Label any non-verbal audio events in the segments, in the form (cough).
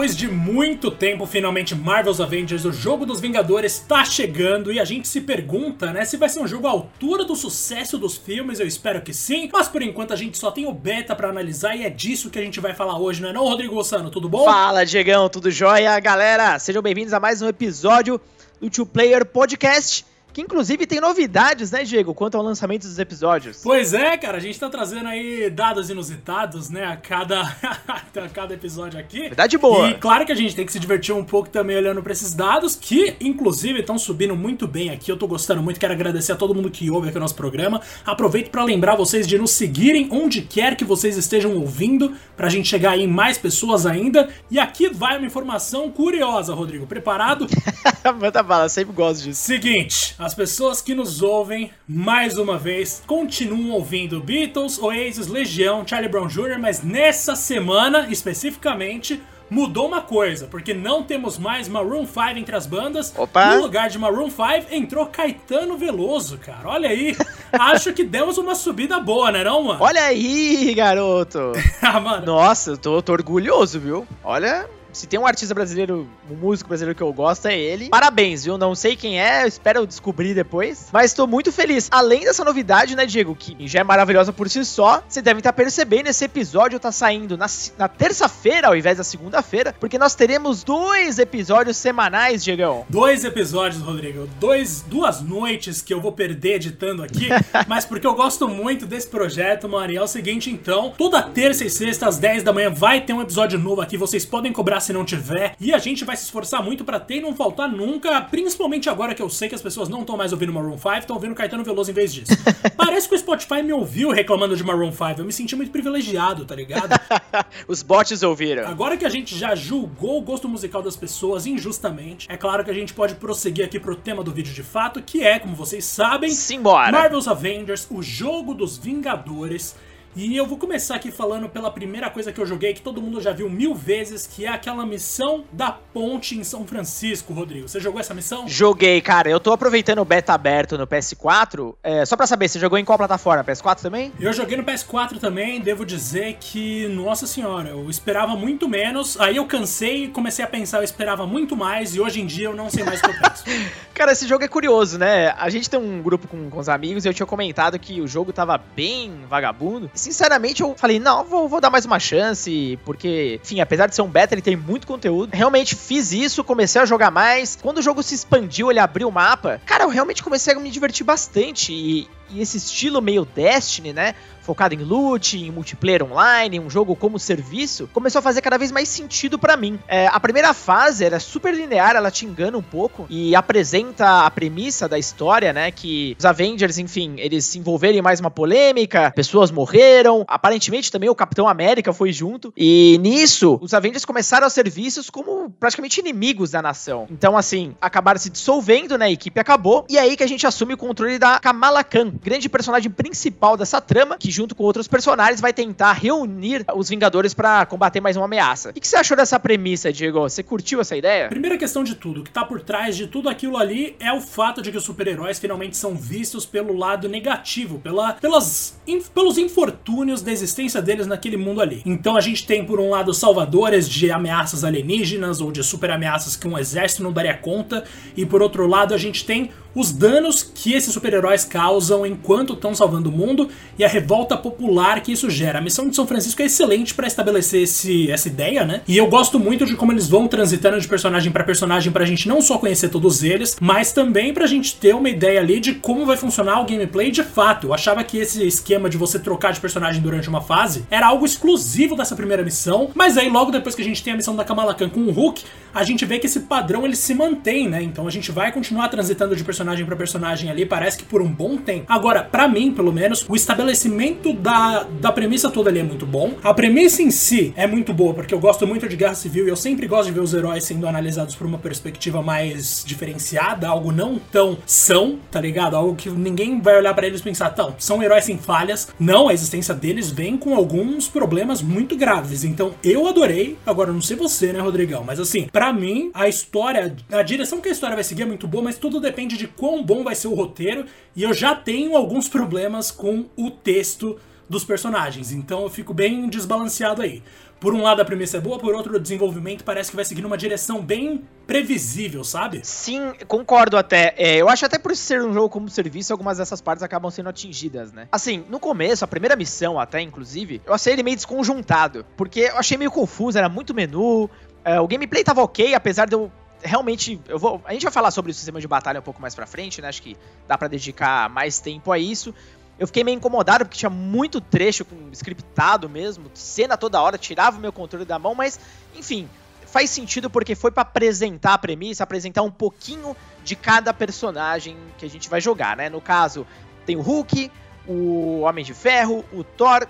depois de muito tempo, finalmente Marvel's Avengers, o jogo dos Vingadores, está chegando e a gente se pergunta, né, se vai ser um jogo à altura do sucesso dos filmes, eu espero que sim, mas por enquanto a gente só tem o beta para analisar e é disso que a gente vai falar hoje, não é não, Rodrigo Ossano, tudo bom? Fala, Diegão, tudo jóia? Galera, sejam bem-vindos a mais um episódio do Two Player Podcast que inclusive tem novidades, né, Diego, quanto ao lançamento dos episódios. Pois é, cara, a gente tá trazendo aí dados inusitados, né, a cada, (laughs) a cada episódio aqui. Verdade boa. E claro que a gente tem que se divertir um pouco também olhando pra esses dados, que inclusive estão subindo muito bem aqui. Eu tô gostando muito, quero agradecer a todo mundo que ouve aqui o nosso programa. Aproveito para lembrar vocês de nos seguirem onde quer que vocês estejam ouvindo, pra gente chegar aí em mais pessoas ainda. E aqui vai uma informação curiosa, Rodrigo. Preparado? (laughs) Manda bala, sempre gosto disso. Seguinte, as pessoas que nos ouvem, mais uma vez, continuam ouvindo Beatles, Oasis, Legião, Charlie Brown Jr., mas nessa semana, especificamente, mudou uma coisa, porque não temos mais Maroon 5 entre as bandas. Opa. No lugar de Maroon 5 entrou Caetano Veloso, cara. Olha aí. (laughs) Acho que demos uma subida boa, né, não, mano? Olha aí, garoto. (laughs) ah, mano. Nossa, eu tô, tô orgulhoso, viu? Olha, se tem um artista brasileiro, um músico brasileiro que eu gosto, é ele. Parabéns, viu? Não sei quem é, espero descobrir depois. Mas tô muito feliz. Além dessa novidade, né, Diego, que já é maravilhosa por si só, você deve estar percebendo, esse episódio tá saindo na, na terça-feira ao invés da segunda-feira, porque nós teremos dois episódios semanais, Diegão. Dois episódios, Rodrigo. Dois, duas noites que eu vou perder editando aqui, (laughs) mas porque eu gosto muito desse projeto, mano. E é o seguinte, então, toda terça e sexta às 10 da manhã vai ter um episódio novo aqui. Vocês podem cobrar se não tiver. E a gente vai se esforçar muito para ter e não faltar nunca, principalmente agora que eu sei que as pessoas não estão mais ouvindo Maroon 5, estão ouvindo Caetano Veloso em vez disso. (laughs) Parece que o Spotify me ouviu reclamando de Maroon 5. Eu me senti muito privilegiado, tá ligado? (laughs) Os bots ouviram. Agora que a gente já julgou o gosto musical das pessoas injustamente, é claro que a gente pode prosseguir aqui pro tema do vídeo de fato, que é, como vocês sabem, Simbora. Marvel's Avengers, o jogo dos Vingadores. E eu vou começar aqui falando pela primeira coisa que eu joguei, que todo mundo já viu mil vezes, que é aquela missão da ponte em São Francisco, Rodrigo. Você jogou essa missão? Joguei, cara. Eu tô aproveitando o beta aberto no PS4. É, só pra saber, você jogou em qual plataforma? PS4 também? Eu joguei no PS4 também, devo dizer que, nossa senhora, eu esperava muito menos. Aí eu cansei e comecei a pensar, eu esperava muito mais, e hoje em dia eu não sei mais o que eu penso. (laughs) cara, esse jogo é curioso, né? A gente tem um grupo com, com os amigos e eu tinha comentado que o jogo tava bem vagabundo sinceramente, eu falei, não, vou, vou, dar mais uma chance, porque, enfim, apesar de ser um beta, ele tem muito conteúdo. Realmente fiz isso, comecei a jogar mais. Quando o jogo se expandiu, ele abriu o mapa, cara, eu realmente comecei a me divertir bastante. E, e esse estilo meio Destiny, né? Focado em loot, em multiplayer online, um jogo como serviço, começou a fazer cada vez mais sentido para mim. É, a primeira fase era super linear, ela te engana um pouco e apresenta a premissa da história, né? Que os Avengers, enfim, eles se envolveram em mais uma polêmica, pessoas morreram, aparentemente também o Capitão América foi junto, e nisso os Avengers começaram a ser vistos como praticamente inimigos da nação. Então, assim, acabaram se dissolvendo, né? A equipe acabou, e é aí que a gente assume o controle da Kamala Khan, grande personagem principal dessa trama, que junto com outros personagens vai tentar reunir os Vingadores para combater mais uma ameaça. O que, você achou dessa premissa, Diego? Você curtiu essa ideia? Primeira questão de tudo, o que tá por trás de tudo aquilo ali é o fato de que os super-heróis finalmente são vistos pelo lado negativo, pela, pelas, in, pelos infortúnios da existência deles naquele mundo ali. Então a gente tem, por um lado, salvadores de ameaças alienígenas ou de super ameaças que um exército não daria conta, e por outro lado, a gente tem os danos que esses super-heróis causam enquanto estão salvando o mundo e a revolta popular que isso gera. A missão de São Francisco é excelente para estabelecer esse, essa ideia, né? E eu gosto muito de como eles vão transitando de personagem para personagem pra gente não só conhecer todos eles, mas também pra gente ter uma ideia ali de como vai funcionar o gameplay de fato. Eu achava que esse esquema de você trocar de personagem durante uma fase era algo exclusivo dessa primeira missão, mas aí logo depois que a gente tem a missão da Kamala Khan com o Hulk, a gente vê que esse padrão ele se mantém, né? Então a gente vai continuar transitando de personagem personagem para personagem ali, parece que por um bom tempo. Agora, para mim, pelo menos, o estabelecimento da, da premissa toda ali é muito bom. A premissa em si é muito boa, porque eu gosto muito de Guerra Civil e eu sempre gosto de ver os heróis sendo analisados por uma perspectiva mais diferenciada, algo não tão são, tá ligado? Algo que ninguém vai olhar para eles e pensar, tão, são heróis sem falhas. Não, a existência deles vem com alguns problemas muito graves. Então, eu adorei. Agora, não sei você, né, Rodrigão? Mas assim, para mim, a história, a direção que a história vai seguir é muito boa, mas tudo depende de quão bom vai ser o roteiro, e eu já tenho alguns problemas com o texto dos personagens. Então eu fico bem desbalanceado aí. Por um lado a premissa é boa, por outro o desenvolvimento parece que vai seguir numa direção bem previsível, sabe? Sim, concordo até. É, eu acho até por ser um jogo como serviço, algumas dessas partes acabam sendo atingidas, né? Assim, no começo, a primeira missão até, inclusive, eu achei ele meio desconjuntado, porque eu achei meio confuso, era muito menu, é, o gameplay tava ok, apesar de eu realmente, eu vou, a gente vai falar sobre o sistema de batalha um pouco mais pra frente, né? Acho que dá para dedicar mais tempo a isso. Eu fiquei meio incomodado porque tinha muito trecho com scriptado mesmo, cena toda hora, tirava o meu controle da mão, mas enfim, faz sentido porque foi para apresentar a premissa, apresentar um pouquinho de cada personagem que a gente vai jogar, né? No caso, tem o Hulk, o Homem de Ferro, o Thor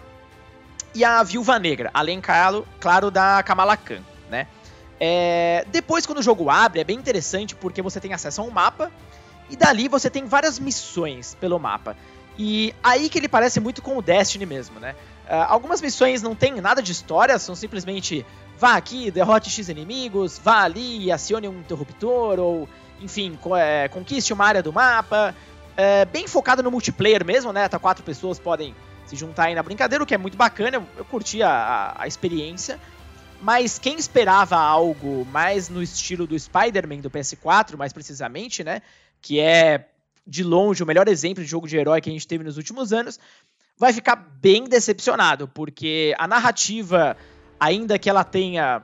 e a Viúva Negra, além, claro, claro da Kamala Khan, né? É... Depois, quando o jogo abre, é bem interessante porque você tem acesso a um mapa e dali você tem várias missões pelo mapa. E aí que ele parece muito com o Destiny mesmo, né? Uh, algumas missões não tem nada de história, são simplesmente vá aqui, derrote X inimigos, vá ali e acione um interruptor, ou enfim, co é, conquiste uma área do mapa. É, bem focado no multiplayer mesmo, né? Até quatro pessoas podem se juntar aí na brincadeira, o que é muito bacana, eu, eu curti a, a, a experiência. Mas quem esperava algo mais no estilo do Spider-Man do PS4, mais precisamente, né? Que é de longe o melhor exemplo de jogo de herói que a gente teve nos últimos anos, vai ficar bem decepcionado, porque a narrativa, ainda que ela tenha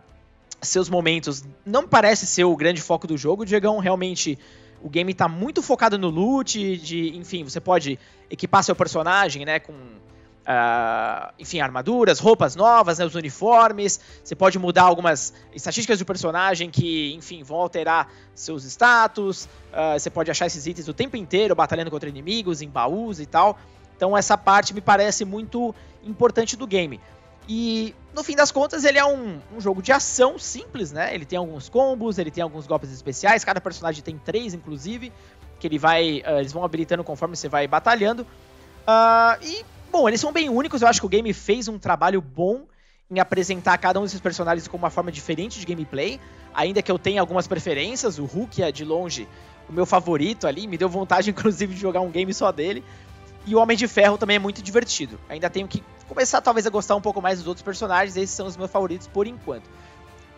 seus momentos, não parece ser o grande foco do jogo. Diegão, realmente o game está muito focado no loot, de, enfim, você pode equipar seu personagem, né, com Uh, enfim, armaduras, roupas novas, né, os uniformes. Você pode mudar algumas estatísticas do personagem que, enfim, vão alterar seus status. Uh, você pode achar esses itens o tempo inteiro batalhando contra inimigos, em baús e tal. Então essa parte me parece muito importante do game. E no fim das contas ele é um, um, jogo de ação simples, né? Ele tem alguns combos, ele tem alguns golpes especiais. Cada personagem tem três, inclusive, que ele vai, uh, eles vão habilitando conforme você vai batalhando. e Bom, eles são bem únicos, eu acho que o game fez um trabalho bom em apresentar cada um desses personagens com uma forma diferente de gameplay, ainda que eu tenha algumas preferências, o Hulk é de longe o meu favorito ali, me deu vontade (laughs) inclusive de jogar um game só dele, e o Homem de Ferro também é muito divertido. Ainda tenho que começar talvez a gostar um pouco mais dos outros personagens, esses são os meus favoritos por enquanto.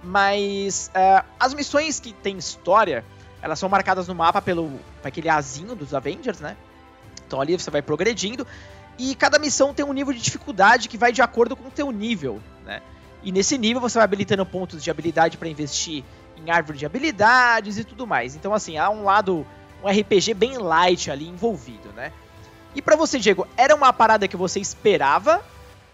Mas uh, as missões que tem história, elas são marcadas no mapa pelo aquele azinho dos Avengers, né? Então ali você vai progredindo e cada missão tem um nível de dificuldade que vai de acordo com o teu nível, né? E nesse nível você vai habilitando pontos de habilidade para investir em árvore de habilidades e tudo mais. Então assim, há um lado um RPG bem light ali envolvido, né? E para você, Diego, era uma parada que você esperava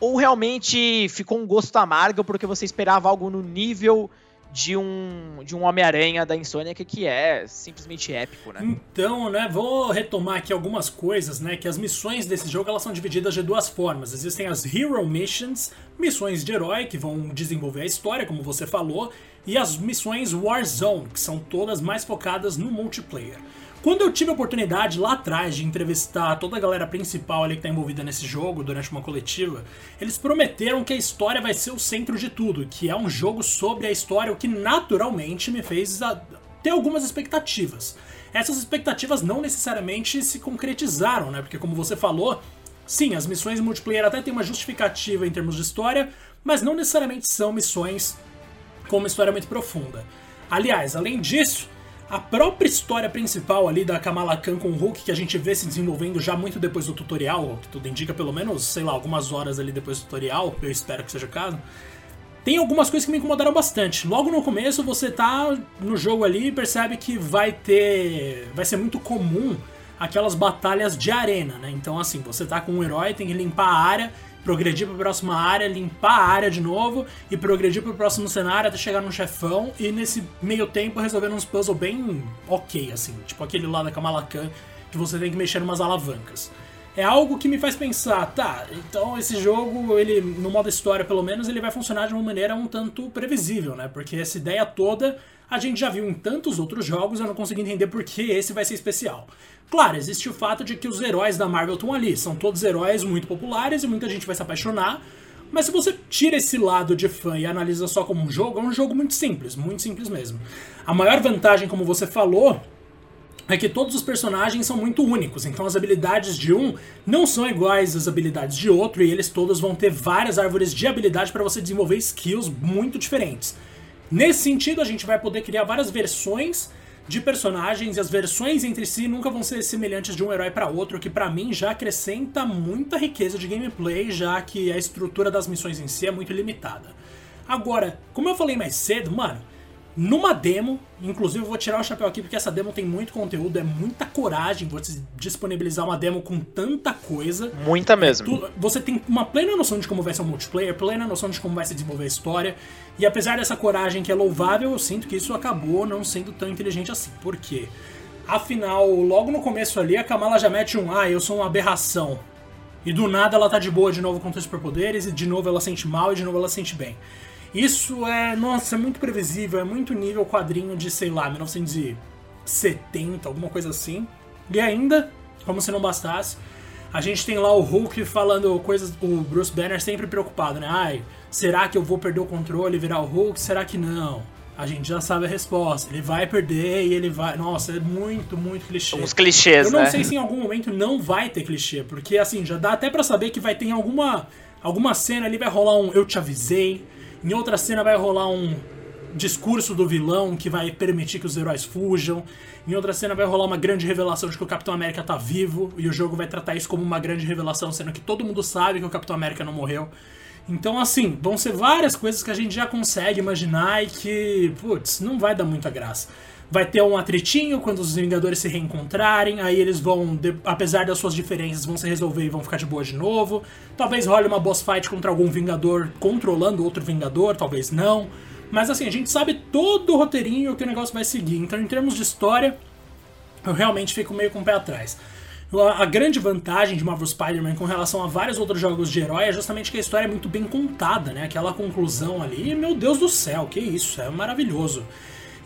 ou realmente ficou um gosto amargo porque você esperava algo no nível de um, de um Homem-Aranha da Insônia que é simplesmente épico, né? Então, né, vou retomar aqui algumas coisas, né, que as missões desse jogo elas são divididas de duas formas. Existem as Hero Missions, missões de herói que vão desenvolver a história, como você falou, e as missões Warzone, que são todas mais focadas no multiplayer. Quando eu tive a oportunidade lá atrás de entrevistar toda a galera principal ali que tá envolvida nesse jogo durante uma coletiva, eles prometeram que a história vai ser o centro de tudo, que é um jogo sobre a história, o que naturalmente me fez ter algumas expectativas. Essas expectativas não necessariamente se concretizaram, né? Porque como você falou, sim, as missões multiplayer até têm uma justificativa em termos de história, mas não necessariamente são missões com uma história muito profunda. Aliás, além disso, a própria história principal ali da Kamala Khan com o Hulk, que a gente vê se desenvolvendo já muito depois do tutorial, que tudo indica pelo menos, sei lá, algumas horas ali depois do tutorial, eu espero que seja o caso. Tem algumas coisas que me incomodaram bastante. Logo no começo, você tá no jogo ali e percebe que vai ter. Vai ser muito comum aquelas batalhas de arena, né? Então, assim, você tá com um herói, tem que limpar a área progredir para a próxima área, limpar a área de novo e progredir para o próximo cenário até chegar no chefão e nesse meio tempo resolver uns puzzles bem ok, assim, tipo aquele lá da Kamala Khan que você tem que mexer em umas alavancas. É algo que me faz pensar, tá, então esse jogo, ele no modo história pelo menos, ele vai funcionar de uma maneira um tanto previsível, né? Porque essa ideia toda a gente já viu em tantos outros jogos, eu não consegui entender por que esse vai ser especial. Claro, existe o fato de que os heróis da Marvel estão ali, são todos heróis muito populares e muita gente vai se apaixonar. Mas se você tira esse lado de fã e analisa só como um jogo, é um jogo muito simples, muito simples mesmo. A maior vantagem, como você falou, é que todos os personagens são muito únicos, então as habilidades de um não são iguais às habilidades de outro e eles todos vão ter várias árvores de habilidade para você desenvolver skills muito diferentes. Nesse sentido, a gente vai poder criar várias versões de personagens e as versões entre si nunca vão ser semelhantes de um herói para outro, que para mim já acrescenta muita riqueza de gameplay, já que a estrutura das missões em si é muito limitada. Agora, como eu falei mais cedo, mano, numa demo, inclusive eu vou tirar o chapéu aqui porque essa demo tem muito conteúdo, é muita coragem você disponibilizar uma demo com tanta coisa. Muita mesmo. Tu, você tem uma plena noção de como vai ser o multiplayer, plena noção de como vai se desenvolver a história. E apesar dessa coragem que é louvável, eu sinto que isso acabou não sendo tão inteligente assim. Por quê? Afinal, logo no começo ali, a Kamala já mete um Ah, eu sou uma aberração. E do nada ela tá de boa de novo contra os superpoderes, e de novo ela sente mal, e de novo ela sente bem. Isso é, nossa, é muito previsível, é muito nível quadrinho de, sei lá, 1970, alguma coisa assim. E ainda, como se não bastasse, a gente tem lá o Hulk falando coisas, o Bruce Banner sempre preocupado, né? Ai, será que eu vou perder o controle e virar o Hulk? Será que não? A gente já sabe a resposta. Ele vai perder e ele vai. Nossa, é muito, muito clichê. Uns clichês, Eu não né? sei se em algum momento não vai ter clichê, porque assim, já dá até para saber que vai ter alguma alguma cena ali vai rolar um eu te avisei, em outra cena vai rolar um discurso do vilão que vai permitir que os heróis fujam. Em outra cena vai rolar uma grande revelação de que o Capitão América tá vivo e o jogo vai tratar isso como uma grande revelação, sendo que todo mundo sabe que o Capitão América não morreu. Então, assim, vão ser várias coisas que a gente já consegue imaginar e que, putz, não vai dar muita graça. Vai ter um atritinho quando os Vingadores se reencontrarem, aí eles vão, apesar das suas diferenças, vão se resolver e vão ficar de boa de novo. Talvez role uma boss fight contra algum Vingador controlando outro Vingador, talvez não. Mas assim, a gente sabe todo o roteirinho que o negócio vai seguir. Então, em termos de história, eu realmente fico meio com o pé atrás. A grande vantagem de Marvel Spider-Man com relação a vários outros jogos de herói é justamente que a história é muito bem contada, né? Aquela conclusão ali, meu Deus do céu, que isso, é maravilhoso.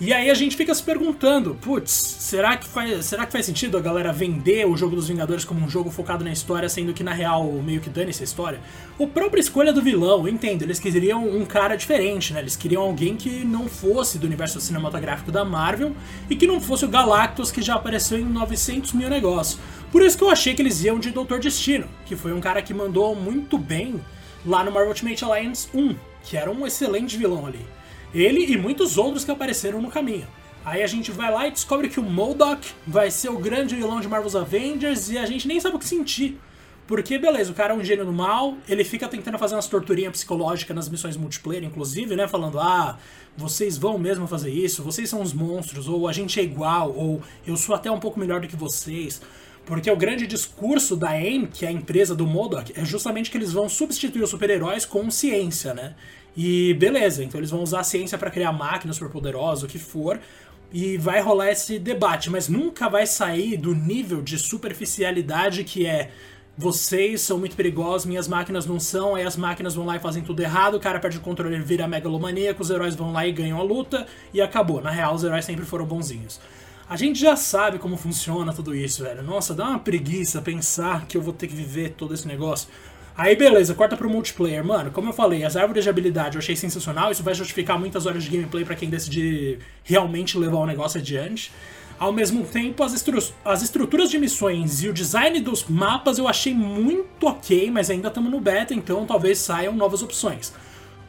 E aí a gente fica se perguntando, putz, será que faz, será que faz sentido a galera vender o jogo dos Vingadores como um jogo focado na história, sendo que na real meio que dane essa história? O própria escolha do vilão, eu entendo, eles queriam um cara diferente, né? Eles queriam alguém que não fosse do universo cinematográfico da Marvel e que não fosse o Galactus que já apareceu em 900 mil negócios. Por isso que eu achei que eles iam de Doutor Destino, que foi um cara que mandou muito bem lá no Marvel Ultimate Alliance 1, que era um excelente vilão ali. Ele e muitos outros que apareceram no caminho. Aí a gente vai lá e descobre que o MODOK vai ser o grande vilão de Marvel's Avengers e a gente nem sabe o que sentir. Porque, beleza, o cara é um gênio do mal, ele fica tentando fazer umas torturinhas psicológicas nas missões multiplayer, inclusive, né? Falando, ah, vocês vão mesmo fazer isso, vocês são os monstros, ou a gente é igual, ou eu sou até um pouco melhor do que vocês. Porque o grande discurso da AIM, que é a empresa do MODOK, é justamente que eles vão substituir os super-heróis com ciência, né? E beleza, então eles vão usar a ciência para criar máquinas superpoderosas, o que for, e vai rolar esse debate, mas nunca vai sair do nível de superficialidade que é vocês são muito perigosos, minhas máquinas não são, aí as máquinas vão lá e fazem tudo errado, o cara perde o controle, ele vira megalomaníaco, os heróis vão lá e ganham a luta, e acabou. Na real, os heróis sempre foram bonzinhos. A gente já sabe como funciona tudo isso, velho. Nossa, dá uma preguiça pensar que eu vou ter que viver todo esse negócio. Aí beleza, corta pro multiplayer. Mano, como eu falei, as árvores de habilidade eu achei sensacional. Isso vai justificar muitas horas de gameplay para quem decidir realmente levar o negócio adiante. Ao mesmo tempo, as, estru as estruturas de missões e o design dos mapas eu achei muito ok, mas ainda estamos no beta, então talvez saiam novas opções.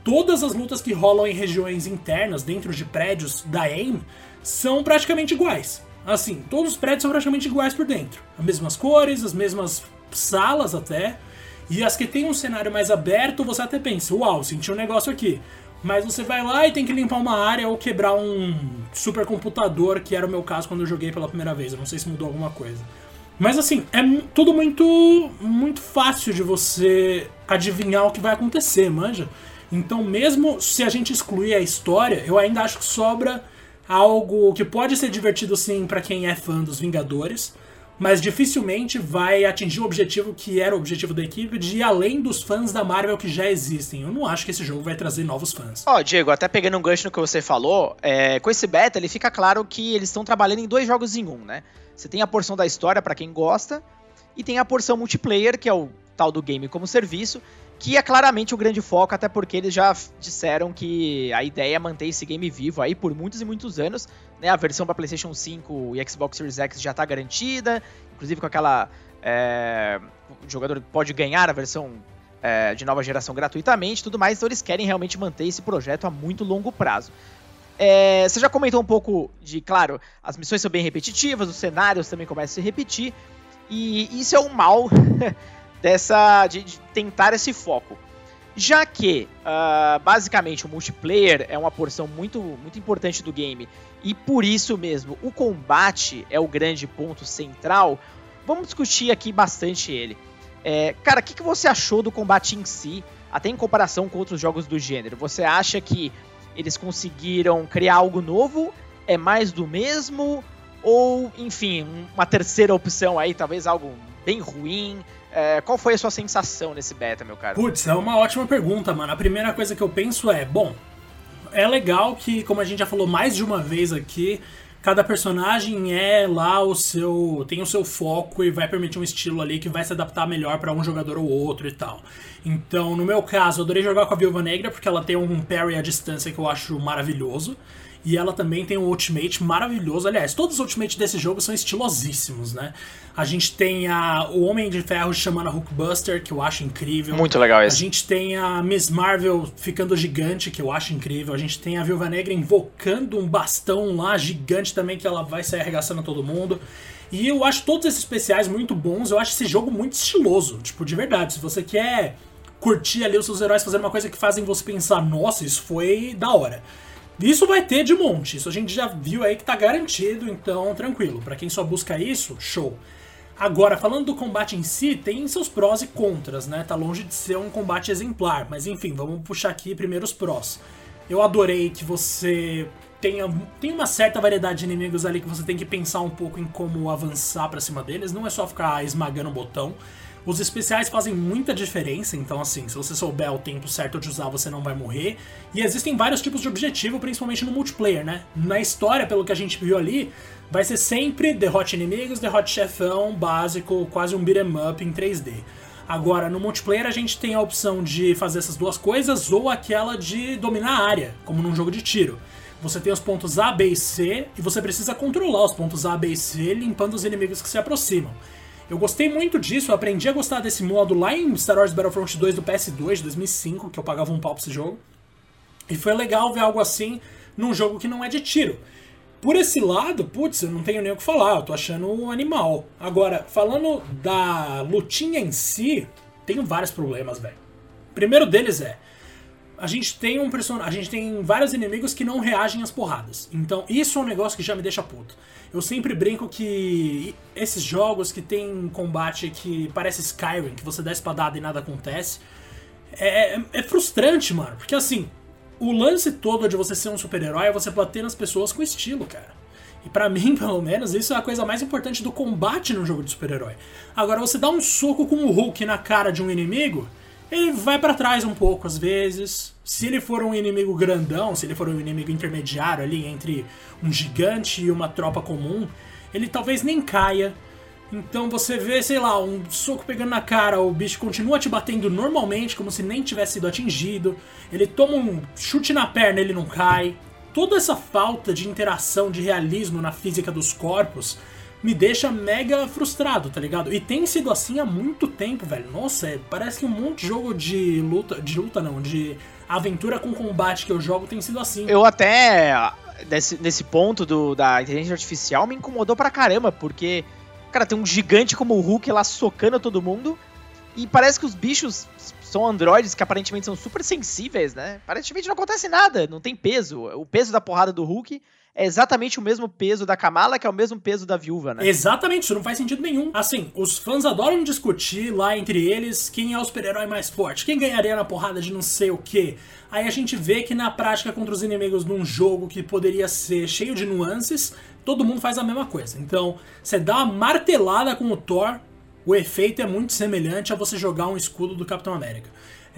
Todas as lutas que rolam em regiões internas, dentro de prédios da AIM, são praticamente iguais. Assim, todos os prédios são praticamente iguais por dentro. As mesmas cores, as mesmas salas até. E as que tem um cenário mais aberto, você até pensa, uau, senti um negócio aqui. Mas você vai lá e tem que limpar uma área ou quebrar um supercomputador, que era o meu caso quando eu joguei pela primeira vez. Eu não sei se mudou alguma coisa. Mas assim, é tudo muito muito fácil de você adivinhar o que vai acontecer, manja? Então, mesmo se a gente excluir a história, eu ainda acho que sobra algo que pode ser divertido sim para quem é fã dos Vingadores, mas dificilmente vai atingir o objetivo que era o objetivo da equipe de ir além dos fãs da Marvel que já existem. Eu não acho que esse jogo vai trazer novos fãs. Ó, oh, Diego, até pegando um gancho no que você falou, é, com esse beta ele fica claro que eles estão trabalhando em dois jogos em um, né? Você tem a porção da história para quem gosta e tem a porção multiplayer, que é o tal do game como serviço, que é claramente o grande foco, até porque eles já disseram que a ideia é manter esse game vivo aí por muitos e muitos anos. Né? A versão para PlayStation 5 e Xbox Series X já está garantida, inclusive com aquela. É, o jogador pode ganhar a versão é, de nova geração gratuitamente tudo mais, então eles querem realmente manter esse projeto a muito longo prazo. É, você já comentou um pouco de, claro, as missões são bem repetitivas, os cenários também começam a se repetir, e isso é o mal (laughs) dessa de, de tentar esse foco. Já que, uh, basicamente, o multiplayer é uma porção muito, muito importante do game e por isso mesmo o combate é o grande ponto central, vamos discutir aqui bastante ele. É, cara, o que, que você achou do combate em si, até em comparação com outros jogos do gênero? Você acha que eles conseguiram criar algo novo? É mais do mesmo? Ou, enfim, uma terceira opção aí, talvez algo bem ruim? É, qual foi a sua sensação nesse beta, meu cara? Putz, é uma ótima pergunta, mano. A primeira coisa que eu penso é, bom, é legal que, como a gente já falou mais de uma vez aqui, cada personagem é lá o seu. tem o seu foco e vai permitir um estilo ali que vai se adaptar melhor para um jogador ou outro e tal. Então, no meu caso, eu adorei jogar com a Viúva Negra porque ela tem um parry à distância que eu acho maravilhoso. E ela também tem um ultimate maravilhoso. Aliás, todos os ultimates desse jogo são estilosíssimos, né? A gente tem a, o Homem de Ferro chamando a Hulkbuster, que eu acho incrível. Muito legal esse. A gente tem a Miss Marvel ficando gigante, que eu acho incrível. A gente tem a Viúva Negra invocando um bastão lá gigante também, que ela vai sair arregaçando todo mundo. E eu acho todos esses especiais muito bons. Eu acho esse jogo muito estiloso. Tipo, de verdade. Se você quer curtir ali os seus heróis fazendo uma coisa que fazem você pensar, nossa, isso foi da hora. Isso vai ter de monte, isso a gente já viu aí que tá garantido, então tranquilo. Para quem só busca isso, show. Agora, falando do combate em si, tem seus prós e contras, né? Tá longe de ser um combate exemplar, mas enfim, vamos puxar aqui primeiro os prós. Eu adorei que você tenha tem uma certa variedade de inimigos ali que você tem que pensar um pouco em como avançar para cima deles, não é só ficar esmagando o botão. Os especiais fazem muita diferença, então assim, se você souber o tempo certo de usar, você não vai morrer. E existem vários tipos de objetivo, principalmente no multiplayer, né? Na história, pelo que a gente viu ali, vai ser sempre derrote inimigos, derrote chefão, básico, quase um beat'em up em 3D. Agora, no multiplayer a gente tem a opção de fazer essas duas coisas ou aquela de dominar a área, como num jogo de tiro. Você tem os pontos A, B e C e você precisa controlar os pontos A, B e C limpando os inimigos que se aproximam. Eu gostei muito disso, eu aprendi a gostar desse modo lá em Star Wars Battlefront 2 do PS2 de 2005, que eu pagava um pau pra esse jogo. E foi legal ver algo assim num jogo que não é de tiro. Por esse lado, putz, eu não tenho nem o que falar, eu tô achando um animal. Agora, falando da lutinha em si, tenho vários problemas, velho. Primeiro deles é, a gente tem um personagem, a gente tem vários inimigos que não reagem às porradas. Então, isso é um negócio que já me deixa puto. Eu sempre brinco que esses jogos que tem combate que parece Skyrim, que você dá espadada e nada acontece, é, é, é frustrante, mano. Porque assim, o lance todo de você ser um super-herói é você bater nas pessoas com estilo, cara. E para (laughs) mim, pelo menos, isso é a coisa mais importante do combate no jogo de super-herói. Agora, você dá um soco com o Hulk na cara de um inimigo, ele vai para trás um pouco às vezes. Se ele for um inimigo grandão, se ele for um inimigo intermediário ali entre um gigante e uma tropa comum, ele talvez nem caia. Então você vê, sei lá, um soco pegando na cara, o bicho continua te batendo normalmente, como se nem tivesse sido atingido. Ele toma um chute na perna, ele não cai. Toda essa falta de interação, de realismo na física dos corpos me deixa mega frustrado, tá ligado? E tem sido assim há muito tempo, velho. Nossa, é, parece que um monte de jogo de luta, de luta não, de aventura com combate que eu jogo tem sido assim. Eu até nesse, nesse ponto do, da inteligência artificial me incomodou pra caramba, porque cara, tem um gigante como o Hulk lá socando todo mundo e parece que os bichos são androides que aparentemente são super sensíveis, né? Aparentemente não acontece nada, não tem peso. O peso da porrada do Hulk é exatamente o mesmo peso da Kamala, que é o mesmo peso da viúva, né? Exatamente, isso não faz sentido nenhum. Assim, os fãs adoram discutir lá entre eles quem é o super-herói mais forte, quem ganharia na porrada de não sei o que. Aí a gente vê que na prática contra os inimigos num jogo que poderia ser cheio de nuances, todo mundo faz a mesma coisa. Então, você dá uma martelada com o Thor, o efeito é muito semelhante a você jogar um escudo do Capitão América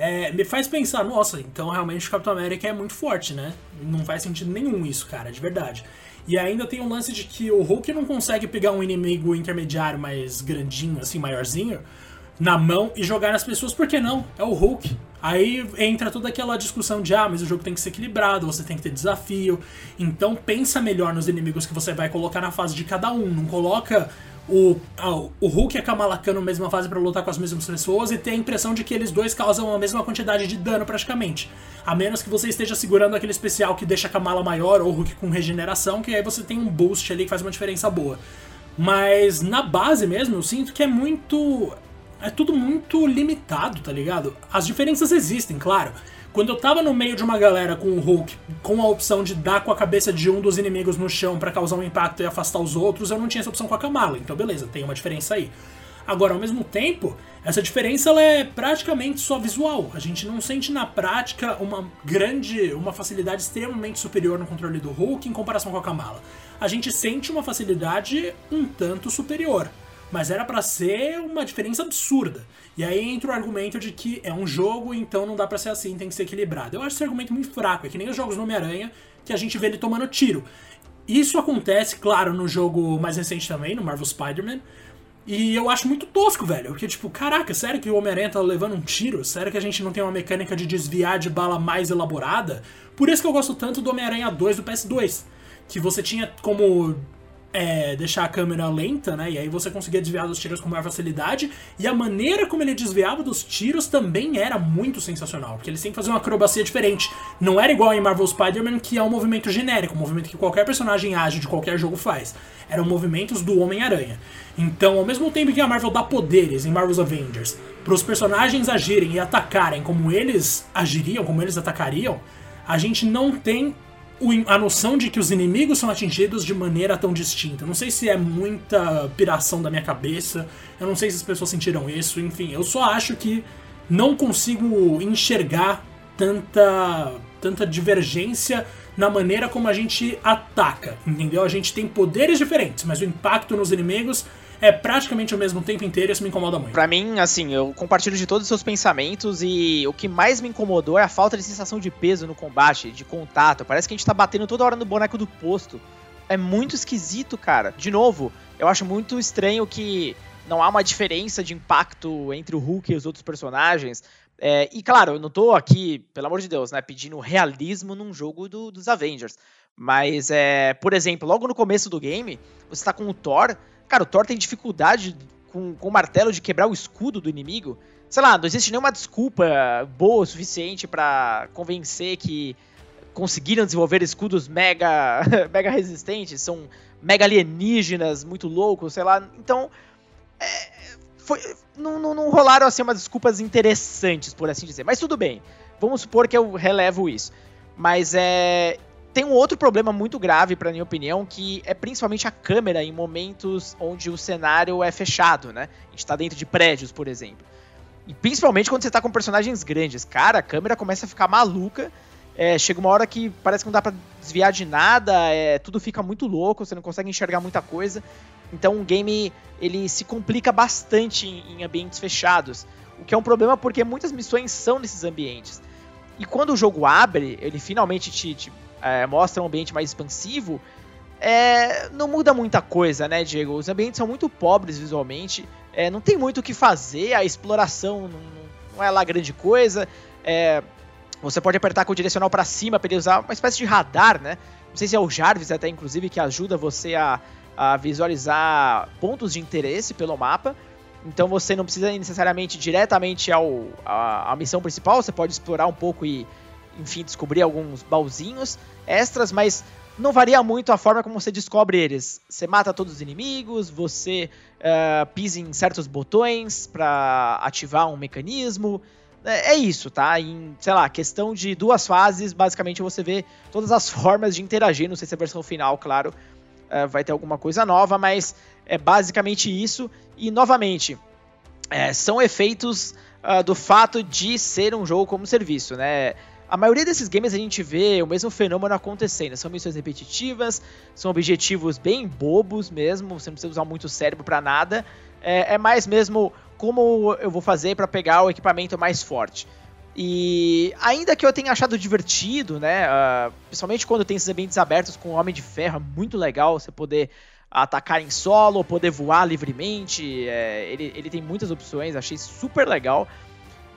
é, me faz pensar, nossa, então realmente o Capitão América é muito forte, né? Não faz sentido nenhum isso, cara, de verdade. E ainda tem um lance de que o Hulk não consegue pegar um inimigo intermediário mais grandinho, assim, maiorzinho, na mão e jogar nas pessoas, por que não? É o Hulk. Aí entra toda aquela discussão de ah, mas o jogo tem que ser equilibrado, você tem que ter desafio. Então pensa melhor nos inimigos que você vai colocar na fase de cada um. Não coloca o, o Hulk e a Kamala Khan na mesma fase para lutar com as mesmas pessoas e ter a impressão de que eles dois causam a mesma quantidade de dano praticamente. A menos que você esteja segurando aquele especial que deixa a Kamala maior ou o Hulk com regeneração, que aí você tem um boost ali que faz uma diferença boa. Mas na base mesmo, eu sinto que é muito é tudo muito limitado, tá ligado? As diferenças existem, claro. Quando eu tava no meio de uma galera com o Hulk, com a opção de dar com a cabeça de um dos inimigos no chão para causar um impacto e afastar os outros, eu não tinha essa opção com a Kamala. Então, beleza, tem uma diferença aí. Agora, ao mesmo tempo, essa diferença ela é praticamente só visual. A gente não sente na prática uma grande, uma facilidade extremamente superior no controle do Hulk em comparação com a Kamala. A gente sente uma facilidade um tanto superior mas era para ser uma diferença absurda. E aí entra o argumento de que é um jogo, então não dá para ser assim, tem que ser equilibrado. Eu acho esse argumento muito fraco, é que nem os jogos do Homem-Aranha, que a gente vê ele tomando tiro. Isso acontece, claro, no jogo mais recente também, no Marvel Spider-Man. E eu acho muito tosco, velho. Porque, tipo, caraca, sério que o Homem-Aranha tá levando um tiro? Sério que a gente não tem uma mecânica de desviar de bala mais elaborada? Por isso que eu gosto tanto do Homem-Aranha 2 do PS2. Que você tinha como é, deixar a câmera lenta, né? E aí você conseguia desviar dos tiros com maior facilidade. E a maneira como ele desviava dos tiros também era muito sensacional, porque ele sempre fazia uma acrobacia diferente. Não era igual em Marvel Spider-Man, que é um movimento genérico, um movimento que qualquer personagem age de qualquer jogo faz. Eram movimentos do Homem-Aranha. Então, ao mesmo tempo que a Marvel dá poderes em Marvel's Avengers para os personagens agirem e atacarem como eles agiriam, como eles atacariam, a gente não tem a noção de que os inimigos são atingidos de maneira tão distinta. Não sei se é muita piração da minha cabeça, eu não sei se as pessoas sentiram isso, enfim, eu só acho que não consigo enxergar tanta, tanta divergência na maneira como a gente ataca, entendeu? A gente tem poderes diferentes, mas o impacto nos inimigos é praticamente o mesmo tempo inteiro e isso me incomoda muito. Pra mim, assim, eu compartilho de todos os seus pensamentos e o que mais me incomodou é a falta de sensação de peso no combate, de contato. Parece que a gente tá batendo toda hora no boneco do posto. É muito esquisito, cara. De novo, eu acho muito estranho que não há uma diferença de impacto entre o Hulk e os outros personagens. É, e claro, eu não tô aqui, pelo amor de Deus, né, pedindo realismo num jogo do, dos Avengers. Mas, é, por exemplo, logo no começo do game, você tá com o Thor Cara, o Thor tem dificuldade com, com o martelo de quebrar o escudo do inimigo. Sei lá, não existe nenhuma desculpa boa o suficiente para convencer que conseguiram desenvolver escudos mega, (laughs) mega resistentes, são mega alienígenas, muito loucos, sei lá. Então, é, foi, não, não, não, rolaram assim umas desculpas interessantes, por assim dizer. Mas tudo bem, vamos supor que eu relevo isso. Mas é, tem um outro problema muito grave, para minha opinião, que é principalmente a câmera em momentos onde o cenário é fechado, né? A gente tá dentro de prédios, por exemplo. E principalmente quando você tá com personagens grandes. Cara, a câmera começa a ficar maluca. É, chega uma hora que parece que não dá pra desviar de nada, é, tudo fica muito louco, você não consegue enxergar muita coisa. Então o game ele se complica bastante em, em ambientes fechados. O que é um problema porque muitas missões são nesses ambientes. E quando o jogo abre, ele finalmente te, te é, mostra um ambiente mais expansivo, é, não muda muita coisa, né, Diego? Os ambientes são muito pobres visualmente, é, não tem muito o que fazer, a exploração não, não é lá grande coisa. É, você pode apertar com o direcional para cima para ele usar uma espécie de radar, né? Não sei se é o Jarvis até, inclusive, que ajuda você a, a visualizar pontos de interesse pelo mapa. Então você não precisa ir necessariamente diretamente ao, a, a missão principal, você pode explorar um pouco e enfim, descobrir alguns baúzinhos extras, mas não varia muito a forma como você descobre eles. Você mata todos os inimigos, você uh, pisa em certos botões para ativar um mecanismo. É, é, isso, tá? Em, sei lá, questão de duas fases, basicamente você vê todas as (laughs) formas de interagir. Não sei se a versão final, claro, uh, vai ter alguma coisa nova, mas é basicamente isso. E, novamente, é, são efeitos uh, do fato de ser um jogo como serviço, né? A maioria desses games a gente vê o mesmo fenômeno acontecendo. São missões repetitivas, são objetivos bem bobos mesmo, você não precisa usar muito cérebro para nada. É, é, mais mesmo como eu vou fazer para pegar o equipamento mais forte. E ainda que eu tenha achado divertido, né? Uh, principalmente quando tem esses ambientes abertos com o Homem de Ferro, é muito legal você poder atacar em solo, poder voar livremente. É, ele, ele tem muitas opções, achei super legal.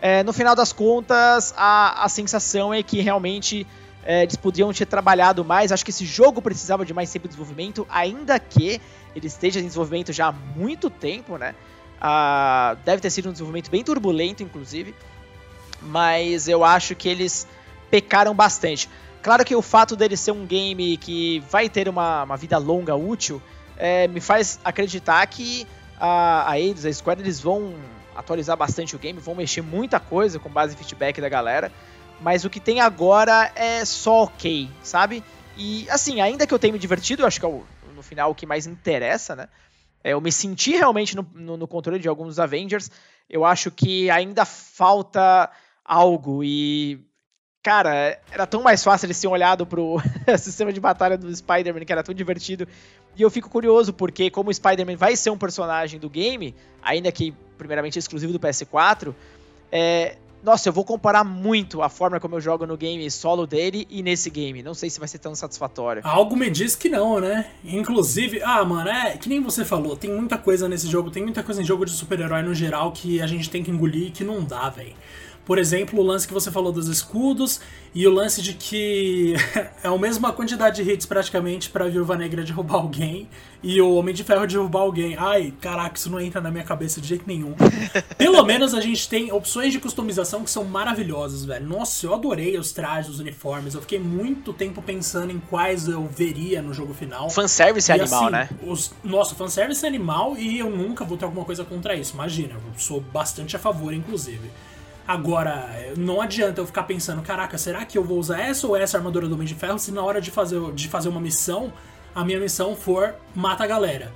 É, no final das contas, a, a sensação é que realmente é, eles podiam ter trabalhado mais. Acho que esse jogo precisava de mais tempo de desenvolvimento, ainda que ele esteja em desenvolvimento já há muito tempo, né? Ah, deve ter sido um desenvolvimento bem turbulento, inclusive. Mas eu acho que eles pecaram bastante. Claro que o fato dele ser um game que vai ter uma, uma vida longa, útil, é, me faz acreditar que a, a Eidos, a Square, eles vão atualizar bastante o game, vão mexer muita coisa com base em feedback da galera. Mas o que tem agora é só ok, sabe? E assim, ainda que eu tenha me divertido, eu acho que é o, no final o que mais interessa, né? É, eu me senti realmente no, no, no, controle de alguns Avengers. Eu acho que ainda falta algo e. Cara, era tão mais fácil eles terem olhado pro (laughs) sistema de batalha do Spider-Man, que era tão divertido. E eu fico curioso, porque como o Spider-Man vai ser um personagem do game, ainda que primeiramente exclusivo do PS4, é, nossa, eu vou comparar muito a forma como eu jogo no game solo dele e nesse game. Não sei se vai ser tão satisfatório. Algo me diz que não, né? Inclusive, ah, mano, é que nem você falou, tem muita coisa nesse jogo, tem muita coisa em jogo de super-herói no geral que a gente tem que engolir e que não dá, velho. Por exemplo, o lance que você falou dos escudos e o lance de que (laughs) é a mesma quantidade de hits praticamente para a Viúva Negra derrubar alguém e o Homem de Ferro derrubar alguém. Ai, caraca, isso não entra na minha cabeça de jeito nenhum. (laughs) Pelo menos a gente tem opções de customização que são maravilhosas, velho. Nossa, eu adorei os trajes, os uniformes. Eu fiquei muito tempo pensando em quais eu veria no jogo final. Fanservice é animal, assim, né? Os... Nossa, fanservice é animal e eu nunca vou ter alguma coisa contra isso. Imagina, eu sou bastante a favor, inclusive. Agora, não adianta eu ficar pensando, caraca, será que eu vou usar essa ou essa armadura do Homem de Ferro se na hora de fazer, de fazer uma missão, a minha missão for mata a galera?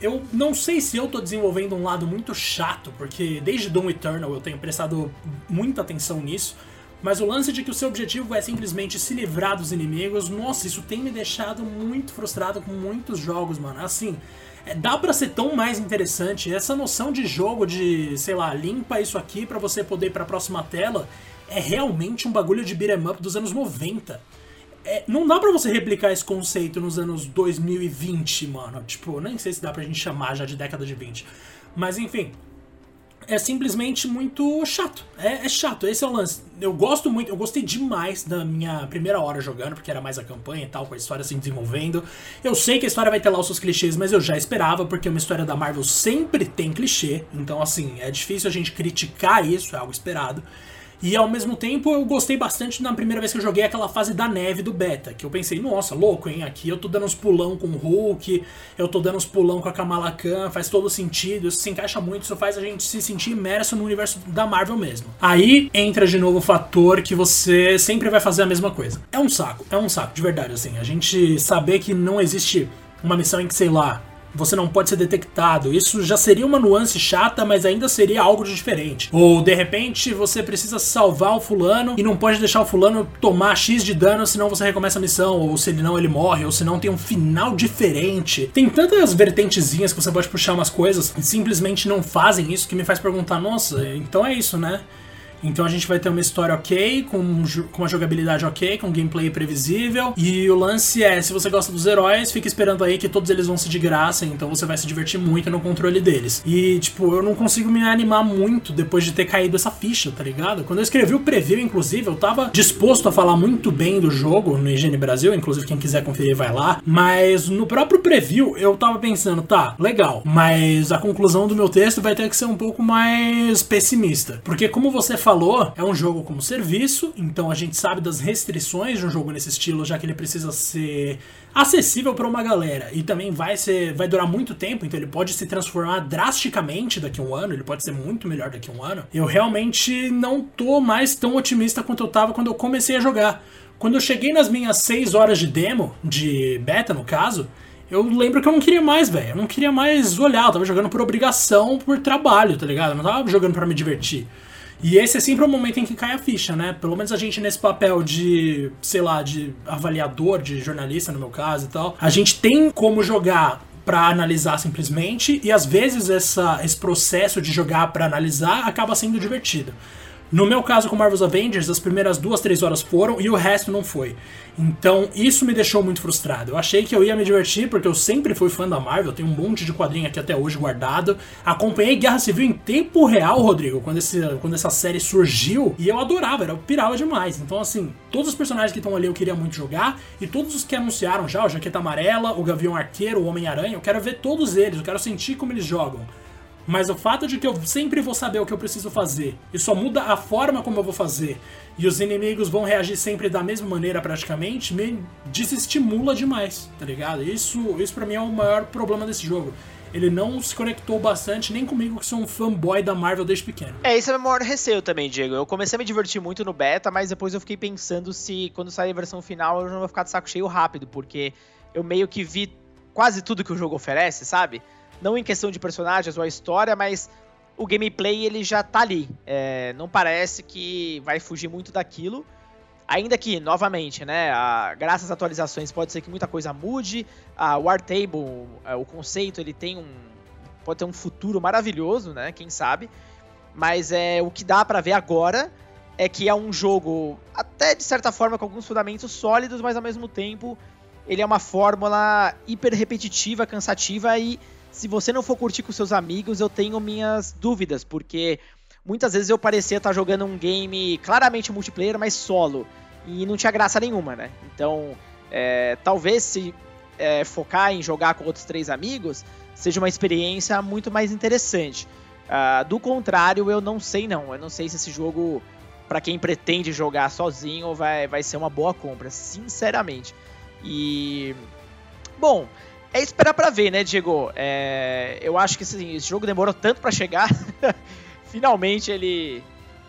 Eu não sei se eu tô desenvolvendo um lado muito chato, porque desde Doom Eternal eu tenho prestado muita atenção nisso, mas o lance de que o seu objetivo é simplesmente se livrar dos inimigos, nossa, isso tem me deixado muito frustrado com muitos jogos, mano. Assim, dá para ser tão mais interessante. Essa noção de jogo de, sei lá, limpa isso aqui para você poder ir pra próxima tela é realmente um bagulho de beat'em up dos anos 90. É, não dá para você replicar esse conceito nos anos 2020, mano. Tipo, nem sei se dá pra gente chamar já de década de 20. Mas enfim, é simplesmente muito chato. É, é, chato, esse é o lance. Eu gosto muito, eu gostei demais da minha primeira hora jogando, porque era mais a campanha e tal, com a história se desenvolvendo. Eu sei que a história vai ter lá os seus clichês, mas eu já esperava, porque uma história da Marvel sempre tem clichê. Então, assim, é difícil a gente criticar isso, é algo esperado. E ao mesmo tempo eu gostei bastante na primeira vez que eu joguei aquela fase da neve do beta, que eu pensei, nossa, louco, hein? Aqui eu tô dando uns pulão com o Hulk, eu tô dando uns pulão com a Kamala Khan, faz todo sentido, isso se encaixa muito, isso faz a gente se sentir imerso no universo da Marvel mesmo. Aí entra de novo o fator que você sempre vai fazer a mesma coisa. É um saco, é um saco, de verdade, assim. A gente saber que não existe uma missão em que, sei lá, você não pode ser detectado. Isso já seria uma nuance chata, mas ainda seria algo de diferente. Ou de repente você precisa salvar o fulano e não pode deixar o fulano tomar X de dano, senão você recomeça a missão, ou se ele não ele morre, ou senão tem um final diferente. Tem tantas vertentezinhas que você pode puxar umas coisas e simplesmente não fazem isso que me faz perguntar, nossa, então é isso, né? Então a gente vai ter uma história ok, com, com uma jogabilidade ok, com gameplay previsível. E o lance é, se você gosta dos heróis, fica esperando aí que todos eles vão ser de graça, então você vai se divertir muito no controle deles. E, tipo, eu não consigo me animar muito depois de ter caído essa ficha, tá ligado? Quando eu escrevi o preview, inclusive, eu tava disposto a falar muito bem do jogo no IGN Brasil, inclusive quem quiser conferir vai lá. Mas no próprio preview eu tava pensando, tá, legal, mas a conclusão do meu texto vai ter que ser um pouco mais pessimista. Porque como você fala falou, é um jogo como serviço, então a gente sabe das restrições de um jogo nesse estilo, já que ele precisa ser acessível para uma galera e também vai ser vai durar muito tempo, então ele pode se transformar drasticamente daqui a um ano, ele pode ser muito melhor daqui a um ano. Eu realmente não tô mais tão otimista quanto eu tava quando eu comecei a jogar. Quando eu cheguei nas minhas 6 horas de demo, de beta no caso, eu lembro que eu não queria mais, velho. Eu não queria mais olhar, eu tava jogando por obrigação, por trabalho, tá ligado? Eu não tava jogando para me divertir. E esse é sempre o momento em que cai a ficha, né? Pelo menos a gente nesse papel de, sei lá, de avaliador, de jornalista no meu caso e tal, a gente tem como jogar para analisar simplesmente e às vezes essa, esse processo de jogar para analisar acaba sendo divertido. No meu caso com Marvel's Avengers, as primeiras duas, três horas foram e o resto não foi. Então isso me deixou muito frustrado. Eu achei que eu ia me divertir porque eu sempre fui fã da Marvel, tenho um monte de quadrinho aqui até hoje guardado. Acompanhei Guerra Civil em tempo real, Rodrigo, quando, esse, quando essa série surgiu e eu adorava, eu pirava demais. Então, assim, todos os personagens que estão ali eu queria muito jogar e todos os que anunciaram já, o Jaqueta Amarela, o Gavião Arqueiro, o Homem-Aranha, eu quero ver todos eles, eu quero sentir como eles jogam. Mas o fato de que eu sempre vou saber o que eu preciso fazer e só muda a forma como eu vou fazer e os inimigos vão reagir sempre da mesma maneira praticamente me desestimula demais, tá ligado? Isso, isso para mim é o maior problema desse jogo. Ele não se conectou bastante nem comigo que sou um fanboy da Marvel desde pequeno. É, esse é o meu maior receio também, Diego. Eu comecei a me divertir muito no beta, mas depois eu fiquei pensando se quando sair a versão final eu não vou ficar de saco cheio rápido, porque eu meio que vi quase tudo que o jogo oferece, sabe? Não em questão de personagens ou a história, mas o gameplay ele já tá ali. É, não parece que vai fugir muito daquilo. Ainda que, novamente, né, a, graças às atualizações pode ser que muita coisa mude. A War Table, é, o conceito, ele tem um pode ter um futuro maravilhoso, né, quem sabe. Mas é o que dá para ver agora é que é um jogo até de certa forma com alguns fundamentos sólidos, mas ao mesmo tempo ele é uma fórmula hiper repetitiva, cansativa e se você não for curtir com seus amigos, eu tenho minhas dúvidas, porque muitas vezes eu parecia estar jogando um game claramente multiplayer, mas solo, e não tinha graça nenhuma, né? Então, é, talvez se é, focar em jogar com outros três amigos seja uma experiência muito mais interessante. Uh, do contrário, eu não sei não. Eu não sei se esse jogo, para quem pretende jogar sozinho, vai, vai ser uma boa compra, sinceramente. E. Bom, é esperar para ver, né, Diego? É, eu acho que assim, esse jogo demorou tanto para chegar. (laughs) Finalmente ele,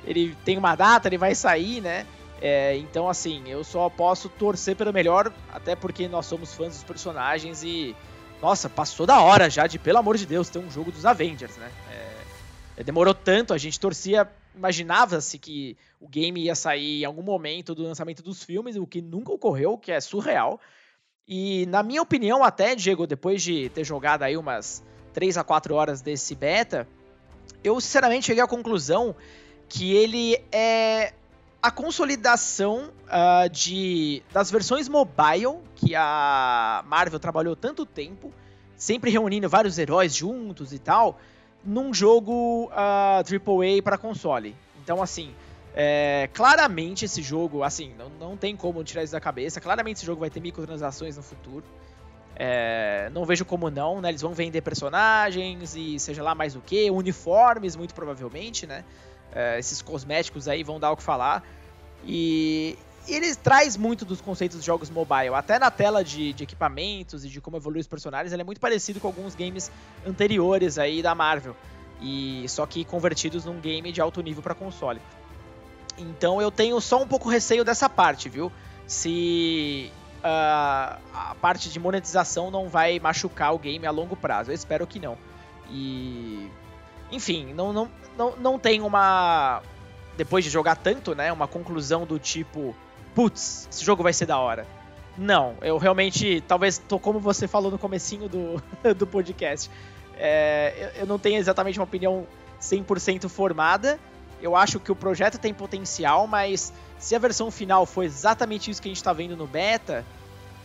ele tem uma data, ele vai sair, né? É, então, assim, eu só posso torcer pelo melhor, até porque nós somos fãs dos personagens e. Nossa, passou da hora já de, pelo amor de Deus, ter um jogo dos Avengers, né? É, é demorou tanto, a gente torcia, imaginava-se que o game ia sair em algum momento do lançamento dos filmes, o que nunca ocorreu, que é surreal. E na minha opinião, até, Diego, depois de ter jogado aí umas 3 a 4 horas desse beta, eu sinceramente cheguei à conclusão que ele é a consolidação uh, de, das versões mobile que a Marvel trabalhou tanto tempo, sempre reunindo vários heróis juntos e tal, num jogo uh, ah, AAA para console. Então, assim, é, claramente esse jogo, assim, não, não tem como tirar isso da cabeça. Claramente esse jogo vai ter microtransações no futuro. É, não vejo como não, né? Eles vão vender personagens e seja lá mais o que, uniformes, muito provavelmente, né? É, esses cosméticos aí vão dar o que falar. E, ele traz muito dos conceitos dos jogos mobile. Até na tela de, de equipamentos e de como evoluir os personagens, ele é muito parecido com alguns games anteriores aí da Marvel. E só que convertidos num game de alto nível para console. Então eu tenho só um pouco receio dessa parte, viu? Se uh, a parte de monetização não vai machucar o game a longo prazo. Eu espero que não. E. Enfim, não, não, não, não tem uma. Depois de jogar tanto, né? Uma conclusão do tipo. Putz, esse jogo vai ser da hora. Não, eu realmente. Talvez tô como você falou no comecinho do, (laughs) do podcast. É, eu não tenho exatamente uma opinião 100% formada eu acho que o projeto tem potencial, mas se a versão final for exatamente isso que a gente está vendo no beta,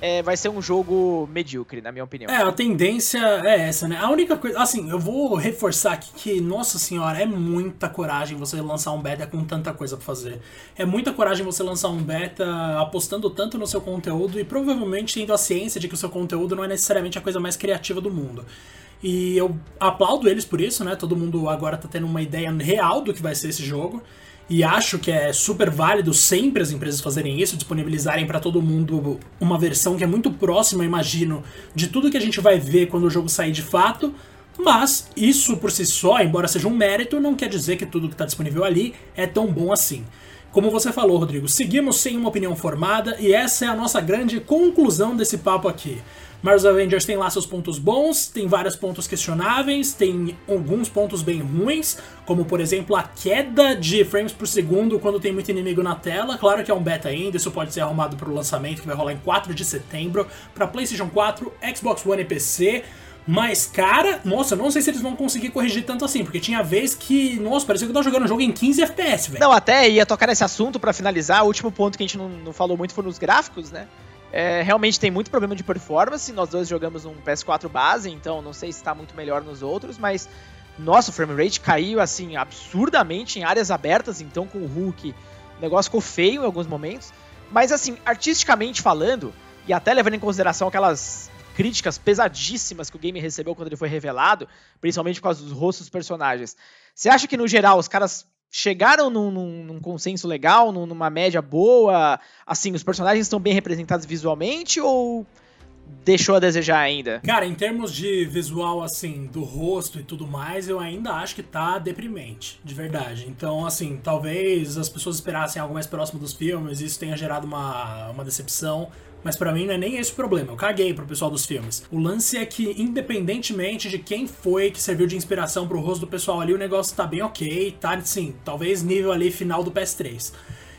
é, vai ser um jogo medíocre, na minha opinião. É, a tendência é essa, né? A única coisa. Assim, eu vou reforçar aqui que, nossa senhora, é muita coragem você lançar um beta com tanta coisa pra fazer. É muita coragem você lançar um beta apostando tanto no seu conteúdo e provavelmente tendo a ciência de que o seu conteúdo não é necessariamente a coisa mais criativa do mundo. E eu aplaudo eles por isso, né? Todo mundo agora tá tendo uma ideia real do que vai ser esse jogo. E acho que é super válido sempre as empresas fazerem isso, disponibilizarem para todo mundo uma versão que é muito próxima, imagino, de tudo que a gente vai ver quando o jogo sair de fato. Mas isso por si só, embora seja um mérito, não quer dizer que tudo que está disponível ali é tão bom assim. Como você falou, Rodrigo, seguimos sem uma opinião formada e essa é a nossa grande conclusão desse papo aqui. Marvel's Avengers tem lá seus pontos bons, tem vários pontos questionáveis, tem alguns pontos bem ruins, como por exemplo a queda de frames por segundo quando tem muito inimigo na tela. Claro que é um beta ainda, isso pode ser arrumado para o lançamento que vai rolar em 4 de setembro para PlayStation 4, Xbox One e PC. Mas, cara, nossa, eu não sei se eles vão conseguir corrigir tanto assim, porque tinha vez que, nossa, parecia que eu tava jogando um jogo em 15 FPS, velho. Não, até ia tocar nesse assunto para finalizar. O último ponto que a gente não, não falou muito foi nos gráficos, né? É, realmente tem muito problema de performance. Nós dois jogamos um PS4 base, então não sei se está muito melhor nos outros, mas nossa, o frame rate caiu assim absurdamente em áreas abertas, então com o Hulk o negócio ficou feio em alguns momentos. Mas assim, artisticamente falando, e até levando em consideração aquelas críticas pesadíssimas que o game recebeu quando ele foi revelado, principalmente por causa dos rostos dos personagens. Você acha que no geral os caras chegaram num, num, num consenso legal, num, numa média boa? Assim, os personagens estão bem representados visualmente ou deixou a desejar ainda? Cara, em termos de visual, assim, do rosto e tudo mais, eu ainda acho que tá deprimente, de verdade. Então, assim, talvez as pessoas esperassem algo mais próximo dos filmes, isso tenha gerado uma, uma decepção. Mas para mim não é nem esse o problema, eu caguei pro pessoal dos filmes. O lance é que, independentemente de quem foi que serviu de inspiração pro rosto do pessoal ali, o negócio tá bem ok, tá, sim, talvez nível ali final do PS3.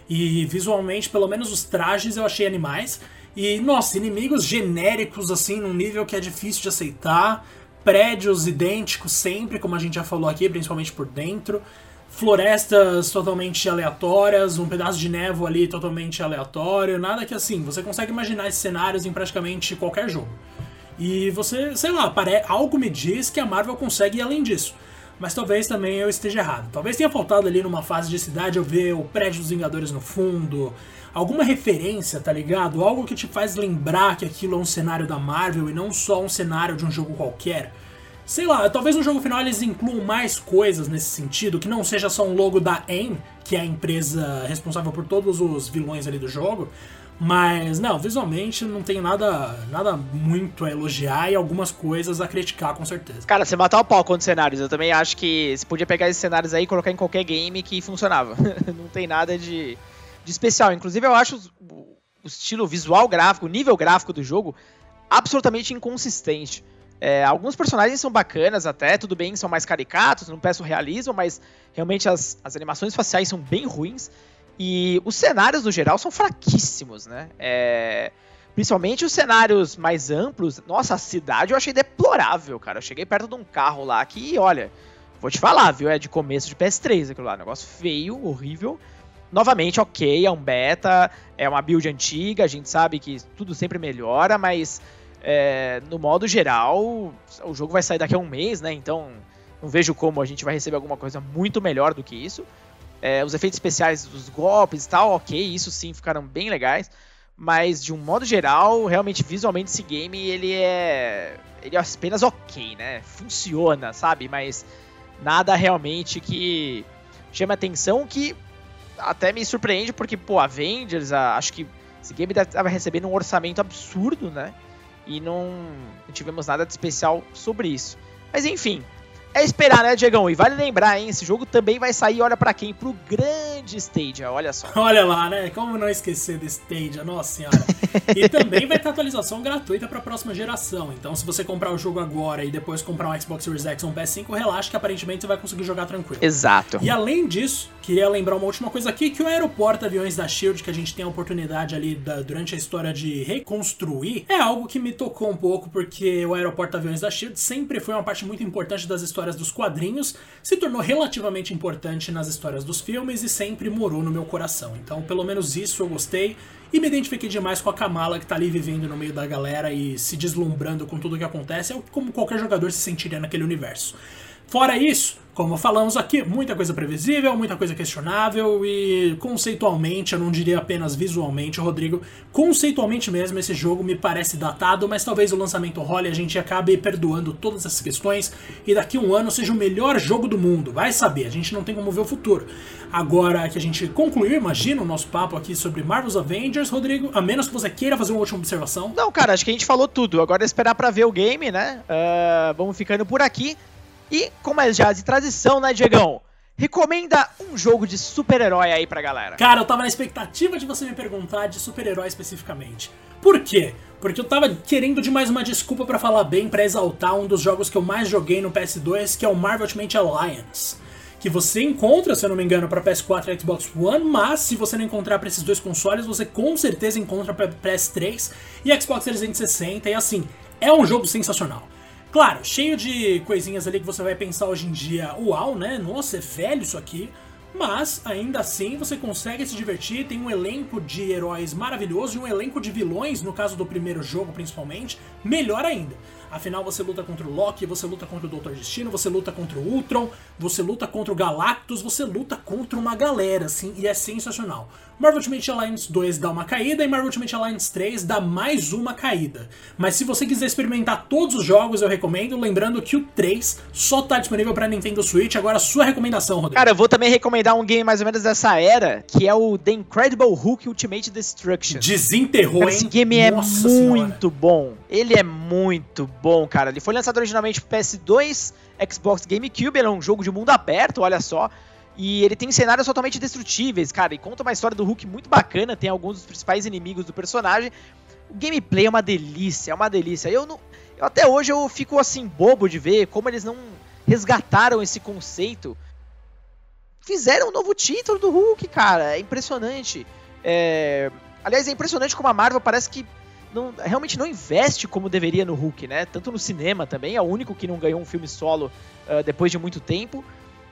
E visualmente, pelo menos os trajes eu achei animais. E, nossa, inimigos genéricos, assim, num nível que é difícil de aceitar. Prédios idênticos sempre, como a gente já falou aqui, principalmente por dentro florestas totalmente aleatórias, um pedaço de névoa ali totalmente aleatório, nada que assim, você consegue imaginar esses cenários em praticamente qualquer jogo. E você, sei lá, algo me diz que a Marvel consegue ir além disso. Mas talvez também eu esteja errado. Talvez tenha faltado ali numa fase de cidade eu ver o prédio dos Vingadores no fundo, alguma referência, tá ligado? Algo que te faz lembrar que aquilo é um cenário da Marvel e não só um cenário de um jogo qualquer. Sei lá, talvez no jogo final eles incluam mais coisas nesse sentido, que não seja só um logo da AIM, que é a empresa responsável por todos os vilões ali do jogo. Mas, não, visualmente não tem nada, nada muito a elogiar e algumas coisas a criticar, com certeza. Cara, você matar o pau com os cenários. Eu também acho que você podia pegar esses cenários aí e colocar em qualquer game que funcionava. (laughs) não tem nada de, de especial. Inclusive, eu acho o, estilo visual gráfico, o nível gráfico do jogo absolutamente inconsistente. É, alguns personagens são bacanas até, tudo bem, são mais caricatos, não peço realismo, mas realmente as, as animações faciais são bem ruins. E os cenários, no geral, são fraquíssimos, né? É, principalmente os cenários mais amplos. Nossa, a cidade eu achei deplorável, cara. Eu cheguei perto de um carro lá que, olha, vou te falar, viu? É de começo de PS3 aquilo lá. Negócio feio, horrível. Novamente, ok, é um beta, é uma build antiga, a gente sabe que tudo sempre melhora, mas é, no modo geral, o jogo vai sair daqui a um mês, né? Então não vejo como a gente vai receber alguma coisa muito melhor do que isso. É, os efeitos especiais dos golpes e tal, ok, isso sim ficaram bem legais. Mas de um modo geral, realmente visualmente esse game ele é. Ele é apenas ok, né? Funciona, sabe? Mas nada realmente que chama atenção que até me surpreende, porque, pô, Avengers, acho que esse game estava recebendo um orçamento absurdo, né? e não, não tivemos nada de especial sobre isso. Mas enfim, é esperar, né, Diegão? E vale lembrar, hein? Esse jogo também vai sair, olha para quem? Pro grande Stadia, olha só. (laughs) Olha lá, né? Como não esquecer do Stadia, nossa senhora. e também vai ter atualização gratuita pra próxima geração. Então, se você comprar o jogo agora e depois comprar um Xbox Series X ou um PS5, relaxa que aparentemente você vai conseguir jogar tranquilo. Exato. E além disso, queria lembrar uma última coisa aqui, que o aeroporto aviões da SHIELD, que a gente tem a oportunidade ali da, durante a história de reconstruir, é algo que me tocou um pouco, porque o aeroporto aviões da SHIELD sempre foi uma parte muito importante das histórias histórias dos quadrinhos, se tornou relativamente importante nas histórias dos filmes e sempre morou no meu coração. Então, pelo menos isso eu gostei e me identifiquei demais com a Kamala que tá ali vivendo no meio da galera e se deslumbrando com tudo o que acontece, é como qualquer jogador se sentiria naquele universo. Fora isso, como falamos aqui, muita coisa previsível, muita coisa questionável e conceitualmente, eu não diria apenas visualmente, Rodrigo, conceitualmente mesmo esse jogo me parece datado, mas talvez o lançamento role a gente acabe perdoando todas essas questões e daqui a um ano seja o melhor jogo do mundo, vai saber, a gente não tem como ver o futuro. Agora que a gente concluiu, imagina o nosso papo aqui sobre Marvel's Avengers, Rodrigo, a menos que você queira fazer uma última observação. Não, cara, acho que a gente falou tudo, agora é esperar para ver o game, né? Uh, vamos ficando por aqui. E, como é já de tradição, né, Diegão? Recomenda um jogo de super-herói aí pra galera. Cara, eu tava na expectativa de você me perguntar de super-herói especificamente. Por quê? Porque eu tava querendo de mais uma desculpa para falar bem, para exaltar um dos jogos que eu mais joguei no PS2, que é o Marvel Ultimate Alliance. Que você encontra, se eu não me engano, para PS4 e Xbox One, mas se você não encontrar para esses dois consoles, você com certeza encontra para PS3 e Xbox 360. E assim, é um jogo sensacional. Claro, cheio de coisinhas ali que você vai pensar hoje em dia, uau, né? Nossa, é velho isso aqui. Mas, ainda assim, você consegue se divertir, tem um elenco de heróis maravilhoso e um elenco de vilões, no caso do primeiro jogo principalmente, melhor ainda. Afinal, você luta contra o Loki, você luta contra o Doutor Destino, você luta contra o Ultron, você luta contra o Galactus, você luta contra uma galera, assim, e é sensacional. Marvel Ultimate Alliance 2 dá uma caída e Marvel Ultimate Alliance 3 dá mais uma caída. Mas se você quiser experimentar todos os jogos, eu recomendo, lembrando que o 3 só tá disponível para Nintendo Switch. Agora, sua recomendação, Rodrigo. Cara, eu vou também recomendar um game mais ou menos dessa era, que é o The Incredible Hulk Ultimate Destruction. Desenterrou, esse hein? game é Nossa muito senhora. bom. Ele é muito bom, cara. Ele foi lançado originalmente pro PS2, Xbox GameCube, ele é um jogo de mundo aberto, olha só. E ele tem cenários totalmente destrutíveis, cara. E conta uma história do Hulk muito bacana, tem alguns dos principais inimigos do personagem. O gameplay é uma delícia, é uma delícia. Eu não. Eu até hoje eu fico assim, bobo de ver como eles não resgataram esse conceito. Fizeram um novo título do Hulk, cara. É impressionante. É... Aliás, é impressionante como a Marvel parece que não, realmente não investe como deveria no Hulk, né? Tanto no cinema também, é o único que não ganhou um filme solo uh, depois de muito tempo.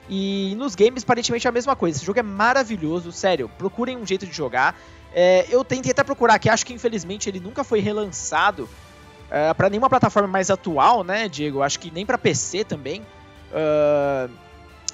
E nos games, aparentemente, é a mesma coisa. Esse jogo é maravilhoso, sério. Procurem um jeito de jogar. É, eu tentei até procurar aqui, acho que infelizmente ele nunca foi relançado uh, para nenhuma plataforma mais atual, né, Diego? Acho que nem para PC também. Uh,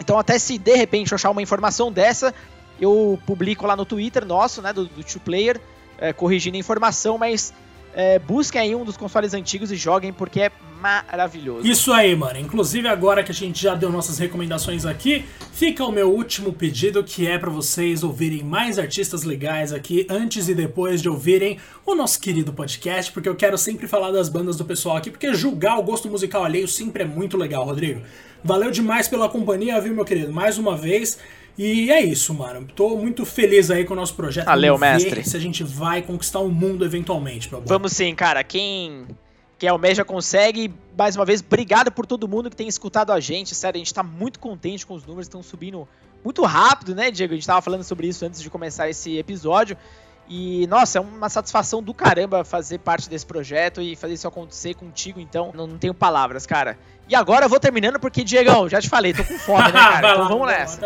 então, até se de repente eu achar uma informação dessa, eu publico lá no Twitter nosso, né, do, do Two Player, é, corrigindo a informação, mas é, busquem aí um dos consoles antigos e joguem porque é maravilhoso. Isso aí, mano. Inclusive agora que a gente já deu nossas recomendações aqui, fica o meu último pedido que é para vocês ouvirem mais artistas legais aqui antes e depois de ouvirem o nosso querido podcast, porque eu quero sempre falar das bandas do pessoal aqui, porque julgar o gosto musical alheio sempre é muito legal, Rodrigo. Valeu demais pela companhia, viu, meu querido? Mais uma vez. E é isso, mano. Tô muito feliz aí com o nosso projeto. Valeu, Vamos mestre. Se a gente vai conquistar o mundo eventualmente, meu bom. Vamos sim, cara. Quem quem almeja consegue. Mais uma vez, obrigado por todo mundo que tem escutado a gente. Sério, a gente tá muito contente com os números, estão subindo muito rápido, né, Diego? A gente tava falando sobre isso antes de começar esse episódio. E, nossa, é uma satisfação do caramba fazer parte desse projeto e fazer isso acontecer contigo, então não, não tenho palavras, cara. E agora eu vou terminando porque, Diegão, já te falei, tô com fome, né, (laughs) cara? Então vamos nessa.